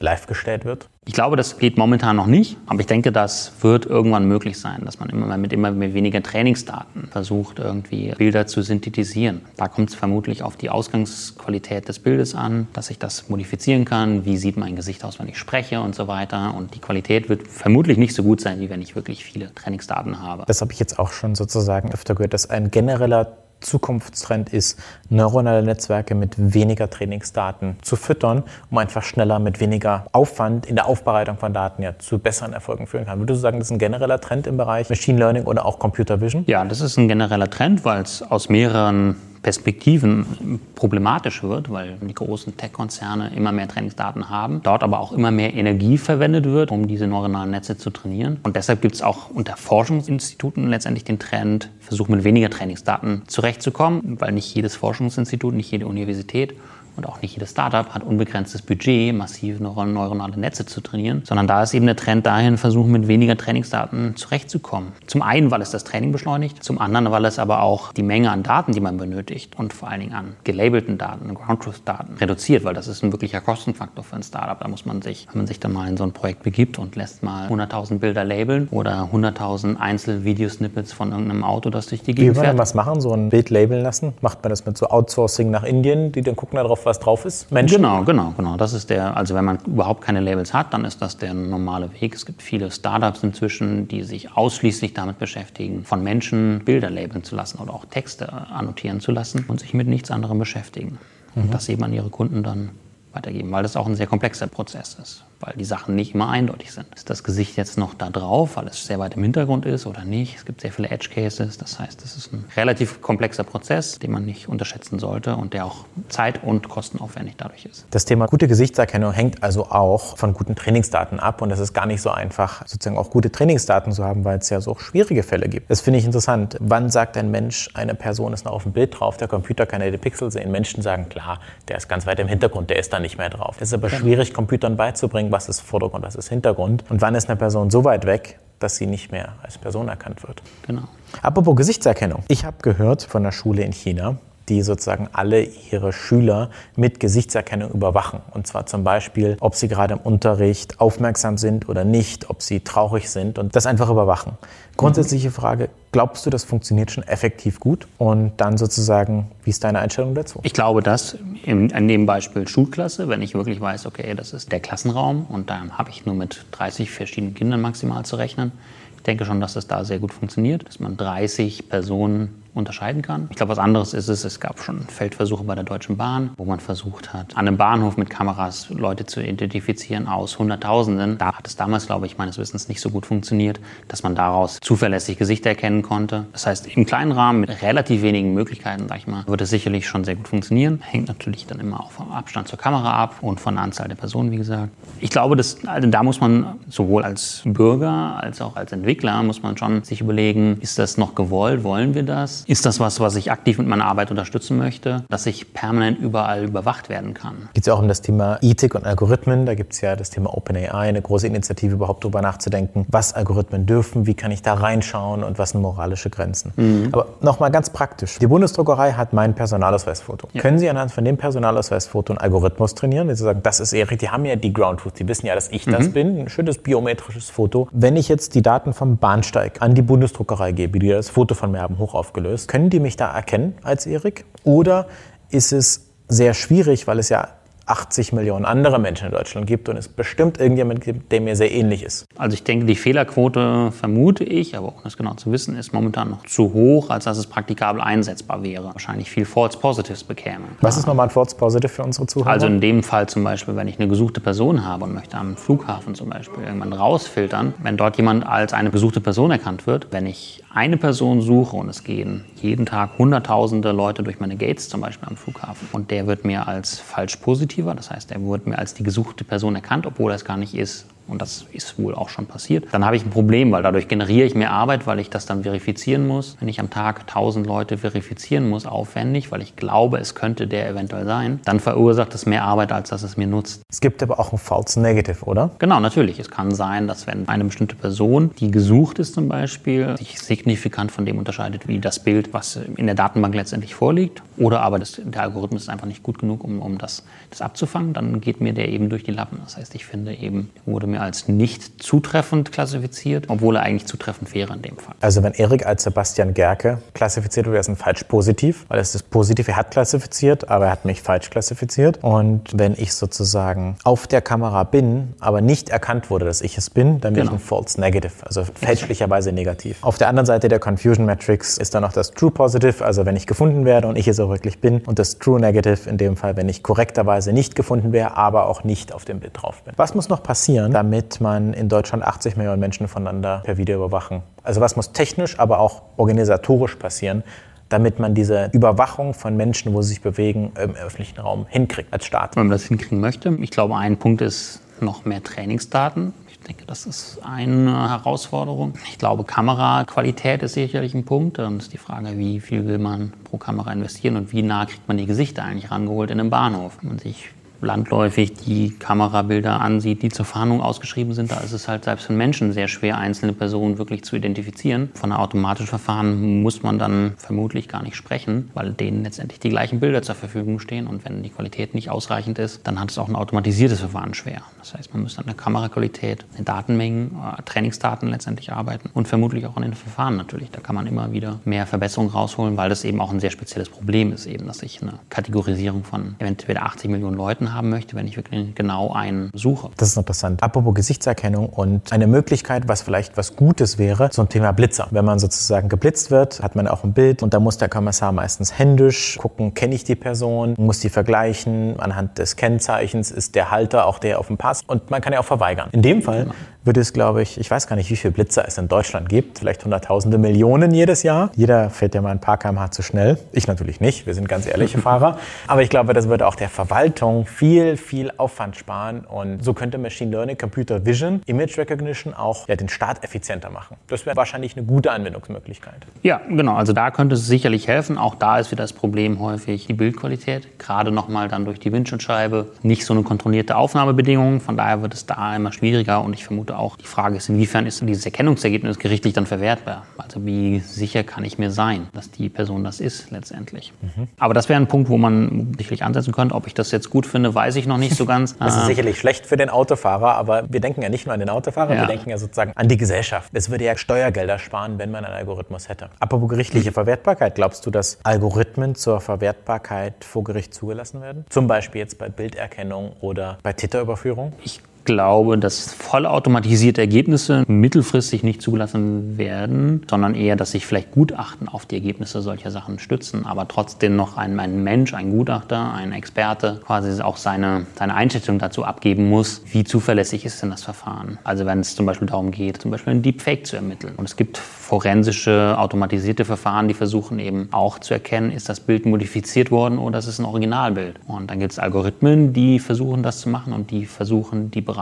live gestellt wird? Ich glaube, das geht momentan noch nicht, aber ich denke, das wird irgendwann möglich sein, dass man immer mit immer weniger Trainingsdaten versucht, irgendwie Bilder zu synthetisieren. Da kommt es vermutlich auf die Ausgangsqualität des Bildes an, dass ich das modifizieren kann. Wie sieht mein Gesicht aus, wenn ich spreche und so weiter. Und die Qualität wird vermutlich nicht so gut sein, wie wenn ich wirklich viele Trainingsdaten habe. Das habe ich jetzt auch schon sozusagen öfter gehört, dass ein genereller Zukunftstrend ist, neuronale Netzwerke mit weniger Trainingsdaten zu füttern, um einfach schneller mit weniger Aufwand in der Aufbereitung von Daten ja zu besseren Erfolgen führen kann. Würdest du sagen, das ist ein genereller Trend im Bereich Machine Learning oder auch Computer Vision? Ja, das ist ein genereller Trend, weil es aus mehreren Perspektiven problematisch wird, weil die großen Tech-Konzerne immer mehr Trainingsdaten haben, dort aber auch immer mehr Energie verwendet wird, um diese neuronalen Netze zu trainieren. Und deshalb gibt es auch unter Forschungsinstituten letztendlich den Trend, versuchen mit weniger Trainingsdaten zurechtzukommen, weil nicht jedes Forschungsinstitut, nicht jede Universität und auch nicht jedes Startup hat unbegrenztes Budget, massiv neuronale Netze zu trainieren, sondern da ist eben der Trend dahin, versuchen mit weniger Trainingsdaten zurechtzukommen. Zum einen, weil es das Training beschleunigt, zum anderen, weil es aber auch die Menge an Daten, die man benötigt und vor allen Dingen an gelabelten Daten, Ground Truth Daten reduziert, weil das ist ein wirklicher Kostenfaktor für ein Startup. Da muss man sich, wenn man sich dann mal in so ein Projekt begibt und lässt mal 100.000 Bilder labeln oder 100.000 Einzelvideosnippets von irgendeinem Auto, das durch die Gegend Wie fährt. Wie was machen, so ein Bild labeln lassen? Macht man das mit so Outsourcing nach Indien, die dann gucken darauf, was drauf ist? Menschen? Genau, genau, genau. Das ist der, also wenn man überhaupt keine Labels hat, dann ist das der normale Weg. Es gibt viele Startups inzwischen, die sich ausschließlich damit beschäftigen, von Menschen Bilder labeln zu lassen oder auch Texte annotieren zu lassen und sich mit nichts anderem beschäftigen. Mhm. Und das eben an ihre Kunden dann weitergeben, weil das auch ein sehr komplexer Prozess ist weil die Sachen nicht immer eindeutig sind. Ist das Gesicht jetzt noch da drauf, weil es sehr weit im Hintergrund ist oder nicht? Es gibt sehr viele Edge Cases. Das heißt, es ist ein relativ komplexer Prozess, den man nicht unterschätzen sollte und der auch zeit- und kostenaufwendig dadurch ist. Das Thema gute Gesichtserkennung hängt also auch von guten Trainingsdaten ab und es ist gar nicht so einfach, sozusagen auch gute Trainingsdaten zu haben, weil es ja so auch schwierige Fälle gibt. Das finde ich interessant. Wann sagt ein Mensch, eine Person ist noch auf dem Bild drauf, der Computer kann ja die Pixel sehen? Menschen sagen, klar, der ist ganz weit im Hintergrund, der ist da nicht mehr drauf. Es ist aber schwierig, Computern beizubringen, was ist Vordergrund, was ist Hintergrund und wann ist eine Person so weit weg, dass sie nicht mehr als Person erkannt wird. Genau. Apropos Gesichtserkennung. Ich habe gehört von einer Schule in China, die sozusagen alle ihre Schüler mit Gesichtserkennung überwachen. Und zwar zum Beispiel, ob sie gerade im Unterricht aufmerksam sind oder nicht, ob sie traurig sind und das einfach überwachen. Grundsätzliche Frage, glaubst du, das funktioniert schon effektiv gut? Und dann sozusagen, wie ist deine Einstellung dazu? Ich glaube, dass in, in dem Beispiel Schulklasse, wenn ich wirklich weiß, okay, das ist der Klassenraum und dann habe ich nur mit 30 verschiedenen Kindern maximal zu rechnen, ich denke schon, dass das da sehr gut funktioniert, dass man 30 Personen unterscheiden kann. Ich glaube, was anderes ist es, es gab schon Feldversuche bei der Deutschen Bahn, wo man versucht hat, an einem Bahnhof mit Kameras Leute zu identifizieren aus Hunderttausenden. Da hat es damals, glaube ich, meines Wissens nicht so gut funktioniert, dass man daraus zuverlässig Gesichter erkennen konnte. Das heißt, im kleinen Rahmen mit relativ wenigen Möglichkeiten, sag ich mal, würde es sicherlich schon sehr gut funktionieren. Hängt natürlich dann immer auch vom Abstand zur Kamera ab und von der Anzahl der Personen, wie gesagt. Ich glaube, dass, also da muss man sowohl als Bürger als auch als Entwickler muss man schon sich überlegen, ist das noch gewollt? Wollen wir das? Ist das was, was ich aktiv mit meiner Arbeit unterstützen möchte? Dass ich permanent überall überwacht werden kann. Geht es ja auch um das Thema Ethik und Algorithmen. Da gibt es ja das Thema OpenAI, eine große Initiative, überhaupt darüber nachzudenken, was Algorithmen dürfen, wie kann ich da reinschauen und was sind moralische Grenzen. Mhm. Aber nochmal ganz praktisch. Die Bundesdruckerei hat mein Personalausweisfoto. Ja. Können Sie anhand von dem Personalausweisfoto einen Algorithmus trainieren? Wenn Sie sagen, das ist Erik, die haben ja die Ground Truth, die wissen ja, dass ich mhm. das bin. Ein schönes biometrisches Foto. Wenn ich jetzt die Daten vom Bahnsteig an die Bundesdruckerei gebe, die das Foto von mir haben hoch aufgelöst, können die mich da erkennen als Erik? Oder ist es sehr schwierig, weil es ja 80 Millionen andere Menschen in Deutschland gibt und es bestimmt irgendjemand gibt, der mir sehr ähnlich ist. Also ich denke, die Fehlerquote vermute ich, aber ohne das genau zu wissen, ist momentan noch zu hoch, als dass es praktikabel einsetzbar wäre. Wahrscheinlich viel False Positives bekäme. Was ist nochmal ein False Positive für unsere Zuhörer? Also in dem Fall zum Beispiel, wenn ich eine gesuchte Person habe und möchte am Flughafen zum Beispiel irgendwann rausfiltern, wenn dort jemand als eine gesuchte Person erkannt wird, wenn ich eine Person suche und es gehen jeden Tag hunderttausende Leute durch meine Gates zum Beispiel am Flughafen und der wird mir als falsch positiver, das heißt, er wird mir als die gesuchte Person erkannt, obwohl er es gar nicht ist und das ist wohl auch schon passiert, dann habe ich ein Problem, weil dadurch generiere ich mehr Arbeit, weil ich das dann verifizieren muss. Wenn ich am Tag 1000 Leute verifizieren muss, aufwendig, weil ich glaube, es könnte der eventuell sein, dann verursacht es mehr Arbeit, als dass es mir nutzt. Es gibt aber auch ein False Negative, oder? Genau, natürlich. Es kann sein, dass wenn eine bestimmte Person, die gesucht ist zum Beispiel, sich signifikant von dem unterscheidet, wie das Bild, was in der Datenbank letztendlich vorliegt, oder aber das, der Algorithmus ist einfach nicht gut genug, um, um das, das abzufangen, dann geht mir der eben durch die Lappen. Das heißt, ich finde eben, wurde mir als nicht zutreffend klassifiziert, obwohl er eigentlich zutreffend wäre in dem Fall. Also wenn Erik als Sebastian Gerke klassifiziert wird, ist ein falsch positiv, weil es ist positiv, er hat klassifiziert, aber er hat mich falsch klassifiziert. Und wenn ich sozusagen auf der Kamera bin, aber nicht erkannt wurde, dass ich es bin, dann bin genau. ich ein False Negative, also fälschlicherweise negativ. Auf der anderen Seite der Confusion Matrix ist dann noch das True Positive, also wenn ich gefunden werde und ich es auch wirklich bin, und das True Negative in dem Fall, wenn ich korrekterweise nicht gefunden wäre, aber auch nicht auf dem Bild drauf bin. Was muss noch passieren, damit man in Deutschland 80 Millionen Menschen voneinander per Video überwachen. Also was muss technisch, aber auch organisatorisch passieren, damit man diese Überwachung von Menschen, wo sie sich bewegen, im öffentlichen Raum hinkriegt als Staat? Wenn man das hinkriegen möchte, ich glaube, ein Punkt ist noch mehr Trainingsdaten. Ich denke, das ist eine Herausforderung. Ich glaube, Kameraqualität ist sicherlich ein Punkt. Dann ist die Frage, wie viel will man pro Kamera investieren und wie nah kriegt man die Gesichter eigentlich rangeholt in einem Bahnhof. Wenn man sich landläufig die Kamerabilder ansieht, die zur Fahndung ausgeschrieben sind, da ist es halt selbst für Menschen sehr schwer, einzelne Personen wirklich zu identifizieren. Von einem automatischen Verfahren muss man dann vermutlich gar nicht sprechen, weil denen letztendlich die gleichen Bilder zur Verfügung stehen und wenn die Qualität nicht ausreichend ist, dann hat es auch ein automatisiertes Verfahren schwer. Das heißt, man muss an der Kameraqualität, den Datenmengen, äh, Trainingsdaten letztendlich arbeiten und vermutlich auch an den Verfahren natürlich. Da kann man immer wieder mehr Verbesserungen rausholen, weil das eben auch ein sehr spezielles Problem ist, eben, dass ich eine Kategorisierung von eventuell 80 Millionen Leuten habe haben möchte, wenn ich wirklich genau einen suche. Das ist interessant. Apropos Gesichtserkennung und eine Möglichkeit, was vielleicht was Gutes wäre, zum Thema Blitzer. Wenn man sozusagen geblitzt wird, hat man auch ein Bild und da muss der Kommissar meistens händisch gucken, kenne ich die Person, muss die vergleichen. Anhand des Kennzeichens ist der Halter auch der auf dem Pass und man kann ja auch verweigern. In dem Fall wird es, glaube ich, ich weiß gar nicht, wie viele Blitzer es in Deutschland gibt, vielleicht hunderttausende Millionen jedes Jahr. Jeder fährt ja mal ein paar kmh zu schnell. Ich natürlich nicht, wir sind ganz ehrliche Fahrer. Aber ich glaube, das würde auch der Verwaltung viel, viel Aufwand sparen. Und so könnte Machine Learning, Computer Vision, Image Recognition auch ja, den Staat effizienter machen. Das wäre wahrscheinlich eine gute Anwendungsmöglichkeit. Ja, genau. Also da könnte es sicherlich helfen. Auch da ist wieder das Problem häufig die Bildqualität. Gerade nochmal dann durch die Windschutzscheibe. Nicht so eine kontrollierte Aufnahmebedingung. Von daher wird es da immer schwieriger. Und ich vermute auch die Frage ist, inwiefern ist dieses Erkennungsergebnis gerichtlich dann verwertbar? Also wie sicher kann ich mir sein, dass die Person das ist letztendlich? Mhm. Aber das wäre ein Punkt, wo man sicherlich ansetzen könnte. Ob ich das jetzt gut finde, weiß ich noch nicht so ganz. das ist äh, sicherlich schlecht für den Autofahrer, aber wir denken ja nicht nur an den Autofahrer, ja. wir denken ja sozusagen an die Gesellschaft. Es würde ja Steuergelder sparen, wenn man einen Algorithmus hätte. Apropos gerichtliche mhm. Verwertbarkeit, glaubst du, dass Algorithmen zur Verwertbarkeit vor Gericht zugelassen werden? Zum Beispiel jetzt bei Bilderkennung oder bei Täterüberführung? Ich glaube, dass vollautomatisierte Ergebnisse mittelfristig nicht zugelassen werden, sondern eher, dass sich vielleicht Gutachten auf die Ergebnisse solcher Sachen stützen, aber trotzdem noch ein, ein Mensch, ein Gutachter, ein Experte quasi auch seine, seine Einschätzung dazu abgeben muss, wie zuverlässig ist denn das Verfahren. Also wenn es zum Beispiel darum geht, zum Beispiel ein Deepfake zu ermitteln. Und es gibt forensische, automatisierte Verfahren, die versuchen eben auch zu erkennen, ist das Bild modifiziert worden oder ist es ein Originalbild. Und dann gibt es Algorithmen, die versuchen das zu machen und die versuchen, die Bereiche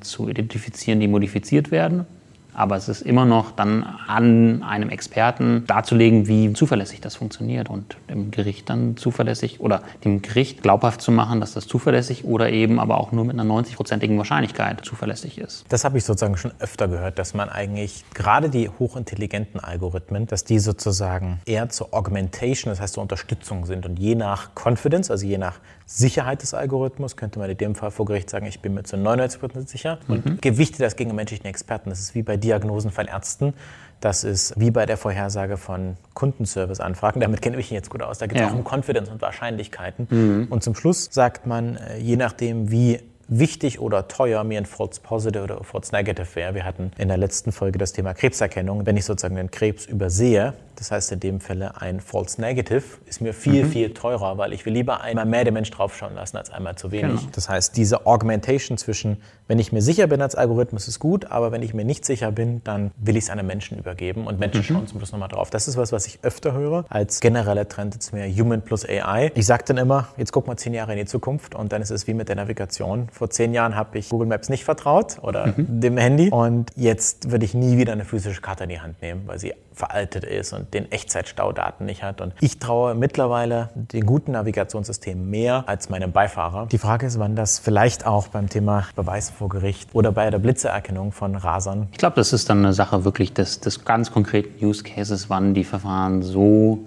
zu identifizieren, die modifiziert werden aber es ist immer noch dann an einem Experten darzulegen, wie zuverlässig das funktioniert und dem Gericht dann zuverlässig oder dem Gericht glaubhaft zu machen, dass das zuverlässig oder eben aber auch nur mit einer 90-prozentigen Wahrscheinlichkeit zuverlässig ist. Das habe ich sozusagen schon öfter gehört, dass man eigentlich gerade die hochintelligenten Algorithmen, dass die sozusagen eher zur Augmentation, das heißt zur Unterstützung sind und je nach Confidence, also je nach Sicherheit des Algorithmus, könnte man in dem Fall vor Gericht sagen, ich bin mir zu 99% sicher und mhm. gewichte das gegen menschlichen Experten. Das ist wie bei Diagnosen von Ärzten. Das ist wie bei der Vorhersage von Kundenservice-Anfragen. Damit kenne ich mich jetzt gut aus. Da geht es ja. auch um Confidence und Wahrscheinlichkeiten. Mhm. Und zum Schluss sagt man, äh, je nachdem, wie wichtig oder teuer mir ein False Positive oder False Negative wäre. Wir hatten in der letzten Folge das Thema Krebserkennung. Wenn ich sozusagen den Krebs übersehe, das heißt in dem Falle ein False Negative, ist mir viel, mhm. viel teurer, weil ich will lieber einmal mehr den Mensch draufschauen lassen als einmal zu wenig. Genau. Das heißt, diese Augmentation zwischen, wenn ich mir sicher bin als Algorithmus, ist gut, aber wenn ich mir nicht sicher bin, dann will ich es einem Menschen übergeben und Menschen mhm. schauen zum Schluss nochmal drauf. Das ist was, was ich öfter höre als genereller Trend jetzt mehr Human plus AI. Ich sage dann immer, jetzt guck mal zehn Jahre in die Zukunft und dann ist es wie mit der Navigation. Vor zehn Jahren habe ich Google Maps nicht vertraut oder mhm. dem Handy und jetzt würde ich nie wieder eine physische Karte in die Hand nehmen, weil sie veraltet ist und den Echtzeitstaudaten nicht hat. Und ich traue mittlerweile den guten Navigationssystemen mehr als meinem Beifahrer. Die Frage ist, wann das vielleicht auch beim Thema Beweis vor Gericht oder bei der Blitzererkennung von Rasern. Ich glaube, das ist dann eine Sache wirklich des, des ganz konkreten Use Cases, wann die Verfahren so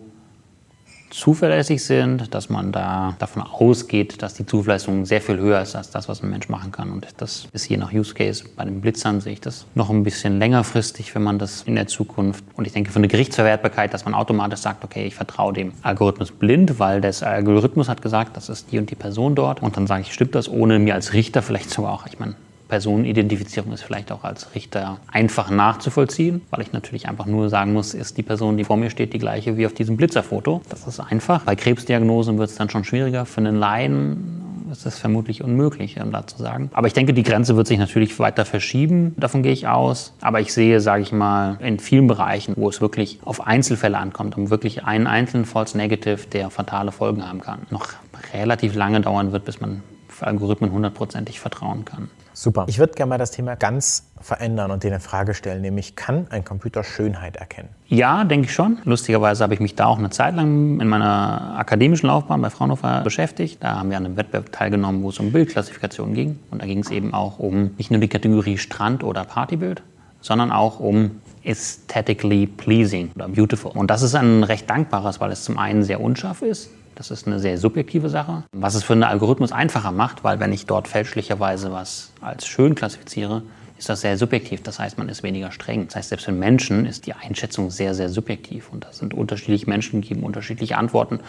zuverlässig sind, dass man da davon ausgeht, dass die Zuverlässigkeit sehr viel höher ist als das, was ein Mensch machen kann. Und das ist je nach Use Case. Bei den Blitzern sehe ich das noch ein bisschen längerfristig, wenn man das in der Zukunft. Und ich denke für eine Gerichtsverwertbarkeit, dass man automatisch sagt, okay, ich vertraue dem Algorithmus blind, weil der Algorithmus hat gesagt, das ist die und die Person dort. Und dann sage ich, stimmt das, ohne mir als Richter vielleicht sogar auch, ich meine, Personenidentifizierung ist vielleicht auch als Richter einfach nachzuvollziehen, weil ich natürlich einfach nur sagen muss, ist die Person, die vor mir steht, die gleiche wie auf diesem Blitzerfoto. Das ist einfach. Bei Krebsdiagnosen wird es dann schon schwieriger. Für einen Laien ist es vermutlich unmöglich, um da zu sagen. Aber ich denke, die Grenze wird sich natürlich weiter verschieben. Davon gehe ich aus. Aber ich sehe, sage ich mal, in vielen Bereichen, wo es wirklich auf Einzelfälle ankommt, um wirklich einen einzelnen False Negative, der fatale Folgen haben kann, noch relativ lange dauern wird, bis man für Algorithmen hundertprozentig vertrauen kann. Super. Ich würde gerne mal das Thema ganz verändern und dir eine Frage stellen, nämlich kann ein Computer Schönheit erkennen? Ja, denke ich schon. Lustigerweise habe ich mich da auch eine Zeit lang in meiner akademischen Laufbahn bei Fraunhofer beschäftigt. Da haben wir an einem Wettbewerb teilgenommen, wo es um Bildklassifikation ging. Und da ging es eben auch um nicht nur die Kategorie Strand- oder Partybild, sondern auch um aesthetically pleasing oder beautiful. Und das ist ein recht dankbares, weil es zum einen sehr unscharf ist, das ist eine sehr subjektive Sache, was es für einen Algorithmus einfacher macht, weil wenn ich dort fälschlicherweise was als schön klassifiziere, ist das sehr subjektiv. Das heißt, man ist weniger streng. Das heißt, selbst für Menschen ist die Einschätzung sehr, sehr subjektiv. Und das sind unterschiedliche Menschen, geben unterschiedliche Antworten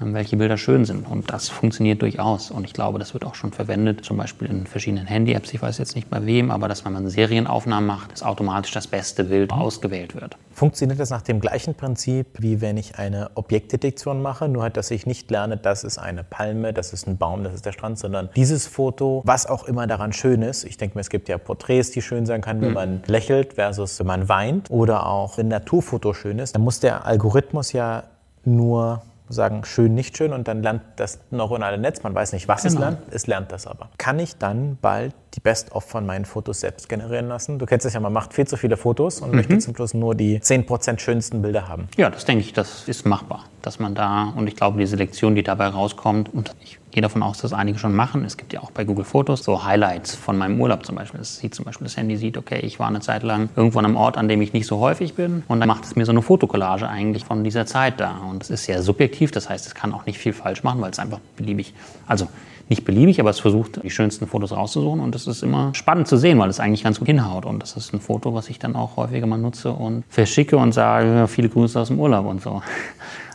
welche Bilder schön sind. Und das funktioniert durchaus. Und ich glaube, das wird auch schon verwendet, zum Beispiel in verschiedenen Handy-Apps. Ich weiß jetzt nicht bei wem, aber dass wenn man Serienaufnahmen macht, dass automatisch das beste Bild ausgewählt wird. Funktioniert das nach dem gleichen Prinzip, wie wenn ich eine Objektdetektion mache? Nur halt, dass ich nicht lerne, das ist eine Palme, das ist ein Baum, das ist der Strand, sondern dieses Foto, was auch immer daran schön ist. Ich denke mir, es gibt ja Porträts, die schön sein können, wenn mhm. man lächelt versus wenn man weint. Oder auch, wenn ein Naturfoto schön ist, dann muss der Algorithmus ja nur sagen, schön, nicht schön und dann lernt das neuronale Netz, man weiß nicht, was genau. es lernt, es lernt das aber. Kann ich dann bald die Best-of von meinen Fotos selbst generieren lassen? Du kennst es ja, man macht viel zu viele Fotos und mhm. möchte zum Schluss nur die 10% schönsten Bilder haben. Ja, das denke ich, das ist machbar, dass man da, und ich glaube, die Selektion, die dabei rauskommt, und ich gehe davon aus, dass einige schon machen. Es gibt ja auch bei Google Fotos so Highlights von meinem Urlaub zum Beispiel. Es sieht zum Beispiel, das Handy sieht, okay, ich war eine Zeit lang irgendwo an einem Ort, an dem ich nicht so häufig bin. Und dann macht es mir so eine Fotokollage eigentlich von dieser Zeit da. Und es ist sehr subjektiv, das heißt, es kann auch nicht viel falsch machen, weil es einfach beliebig, also nicht beliebig, aber es versucht, die schönsten Fotos rauszusuchen. Und das ist immer spannend zu sehen, weil es eigentlich ganz gut hinhaut. Und das ist ein Foto, was ich dann auch häufiger mal nutze und verschicke und sage, viele Grüße aus dem Urlaub und so.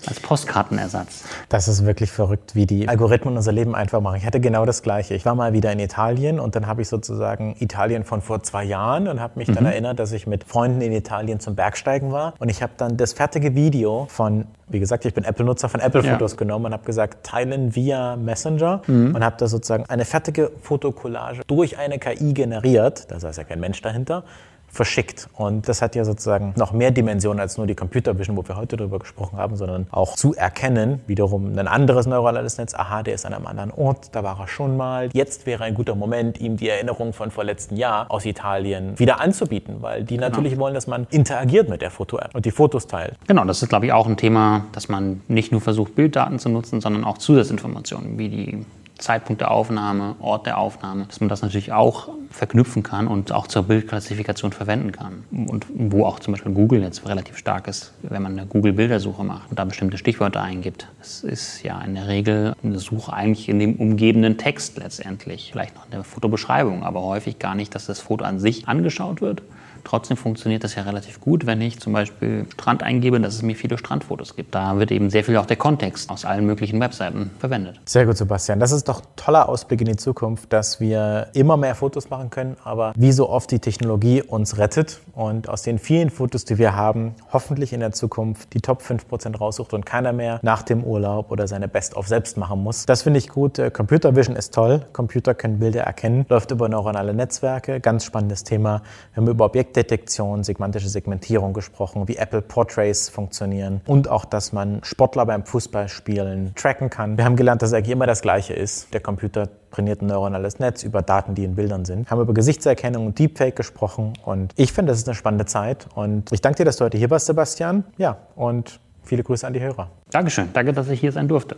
Als Postkartenersatz. Das ist wirklich verrückt, wie die Algorithmen unser Leben einfach machen. Ich hatte genau das Gleiche. Ich war mal wieder in Italien und dann habe ich sozusagen Italien von vor zwei Jahren und habe mich mhm. dann erinnert, dass ich mit Freunden in Italien zum Bergsteigen war. Und ich habe dann das fertige Video von, wie gesagt, ich bin Apple-Nutzer, von Apple-Fotos ja. genommen und habe gesagt, teilen via Messenger mhm. und habe da sozusagen eine fertige Fotokollage durch eine KI generiert. Da saß ja kein Mensch dahinter verschickt. Und das hat ja sozusagen noch mehr Dimensionen als nur die Computer Vision, wo wir heute darüber gesprochen haben, sondern auch zu erkennen, wiederum ein anderes neuronales Netz, aha, der ist an einem anderen Ort, da war er schon mal. Jetzt wäre ein guter Moment, ihm die Erinnerung von vorletzten Jahr aus Italien wieder anzubieten, weil die genau. natürlich genau. wollen, dass man interagiert mit der Foto-App und die Fotos teilt. Genau, das ist, glaube ich, auch ein Thema, dass man nicht nur versucht, Bilddaten zu nutzen, sondern auch Zusatzinformationen, wie die Zeitpunkt der Aufnahme, Ort der Aufnahme, dass man das natürlich auch verknüpfen kann und auch zur Bildklassifikation verwenden kann. Und wo auch zum Beispiel Google jetzt relativ stark ist, wenn man eine Google-Bildersuche macht und da bestimmte Stichwörter eingibt. Das ist ja in der Regel eine Suche eigentlich in dem umgebenden Text letztendlich. Vielleicht noch in der Fotobeschreibung, aber häufig gar nicht, dass das Foto an sich angeschaut wird, Trotzdem funktioniert das ja relativ gut, wenn ich zum Beispiel Strand eingebe, dass es mir viele Strandfotos gibt. Da wird eben sehr viel auch der Kontext aus allen möglichen Webseiten verwendet. Sehr gut, Sebastian. Das ist doch ein toller Ausblick in die Zukunft, dass wir immer mehr Fotos machen können, aber wie so oft die Technologie uns rettet und aus den vielen Fotos, die wir haben, hoffentlich in der Zukunft die Top 5% raussucht und keiner mehr nach dem Urlaub oder seine Best-of selbst machen muss. Das finde ich gut. Äh, Computer Vision ist toll. Computer können Bilder erkennen, läuft über neuronale Netzwerke. Ganz spannendes Thema. Wir haben über Objekte Objektdetektion, segmentische Segmentierung gesprochen, wie Apple Portraits funktionieren und auch, dass man Sportler beim Fußballspielen tracken kann. Wir haben gelernt, dass eigentlich immer das Gleiche ist. Der Computer trainiert ein neuronales Netz über Daten, die in Bildern sind. Wir haben über Gesichtserkennung und Deepfake gesprochen und ich finde, das ist eine spannende Zeit und ich danke dir, dass du heute hier warst, Sebastian. Ja, und viele Grüße an die Hörer. Dankeschön. Danke, dass ich hier sein durfte.